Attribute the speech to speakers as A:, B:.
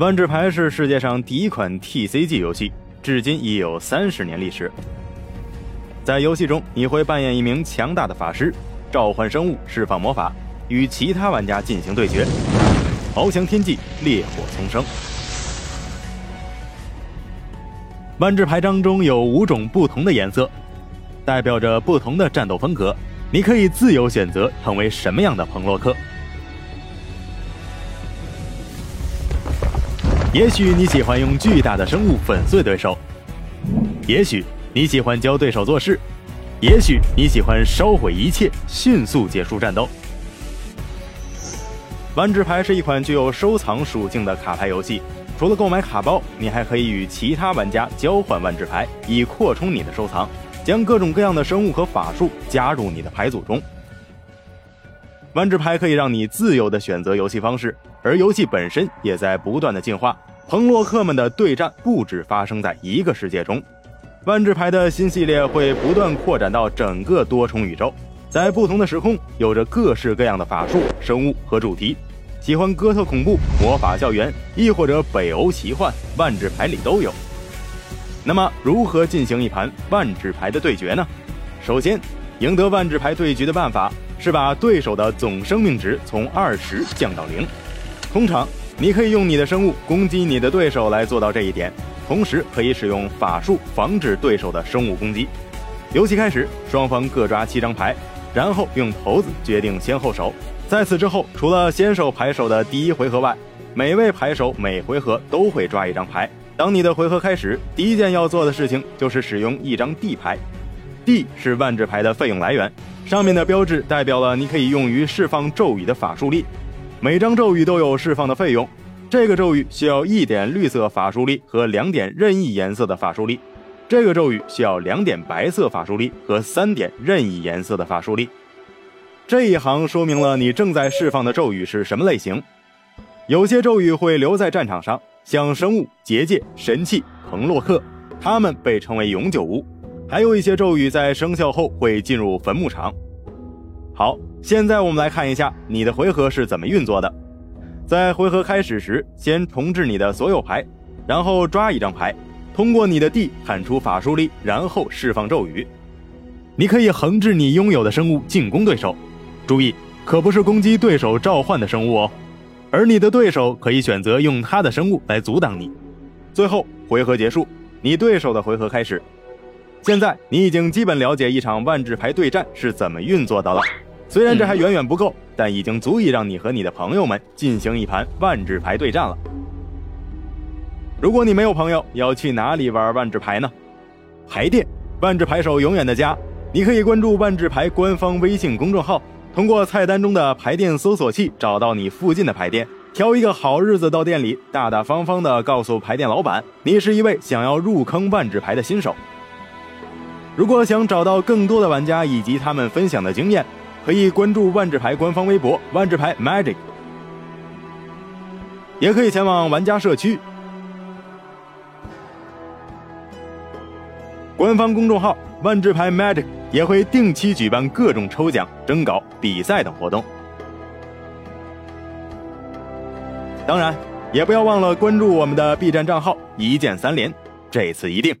A: 万智牌是世界上第一款 TCG 游戏，至今已有三十年历史。在游戏中，你会扮演一名强大的法师，召唤生物，释放魔法，与其他玩家进行对决，翱翔天际，烈火丛生。万智牌张中有五种不同的颜色，代表着不同的战斗风格。你可以自由选择成为什么样的彭洛克。也许你喜欢用巨大的生物粉碎对手，也许你喜欢教对手做事，也许你喜欢烧毁一切，迅速结束战斗。万智牌是一款具有收藏属性的卡牌游戏。除了购买卡包，你还可以与其他玩家交换万智牌，以扩充你的收藏，将各种各样的生物和法术加入你的牌组中。万智牌可以让你自由的选择游戏方式，而游戏本身也在不断的进化。彭洛克们的对战不止发生在一个世界中，万智牌的新系列会不断扩展到整个多重宇宙，在不同的时空有着各式各样的法术、生物和主题。喜欢哥特恐怖、魔法校园，亦或者北欧奇幻，万智牌里都有。那么，如何进行一盘万智牌的对决呢？首先，赢得万智牌对局的办法是把对手的总生命值从二十降到零。通常，你可以用你的生物攻击你的对手来做到这一点，同时可以使用法术防止对手的生物攻击。游戏开始，双方各抓七张牌，然后用骰子决定先后手。在此之后，除了先手牌手的第一回合外，每位牌手每回合都会抓一张牌。当你的回合开始，第一件要做的事情就是使用一张地牌。地是万智牌的费用来源，上面的标志代表了你可以用于释放咒语的法术力。每张咒语都有释放的费用，这个咒语需要一点绿色法术力和两点任意颜色的法术力，这个咒语需要两点白色法术力和三点任意颜色的法术力。这一行说明了你正在释放的咒语是什么类型。有些咒语会留在战场上，像生物、结界、神器、彭洛克，它们被称为永久物。还有一些咒语在生效后会进入坟墓场。好，现在我们来看一下你的回合是怎么运作的。在回合开始时，先重置你的所有牌，然后抓一张牌，通过你的地喊出法术力，然后释放咒语。你可以横置你拥有的生物进攻对手。注意，可不是攻击对手召唤的生物哦，而你的对手可以选择用他的生物来阻挡你。最后回合结束，你对手的回合开始。现在你已经基本了解一场万智牌对战是怎么运作的了。虽然这还远远不够，但已经足以让你和你的朋友们进行一盘万智牌对战了。如果你没有朋友，要去哪里玩万智牌呢？牌店，万智牌手永远的家。你可以关注万智牌官方微信公众号。通过菜单中的牌店搜索器找到你附近的牌店，挑一个好日子到店里，大大方方的告诉牌店老板，你是一位想要入坑万智牌的新手。如果想找到更多的玩家以及他们分享的经验，可以关注万智牌官方微博“万智牌 Magic”，也可以前往玩家社区、官方公众号“万智牌 Magic”。也会定期举办各种抽奖、征稿、比赛等活动。当然，也不要忘了关注我们的 B 站账号“一键三连”，这次一定。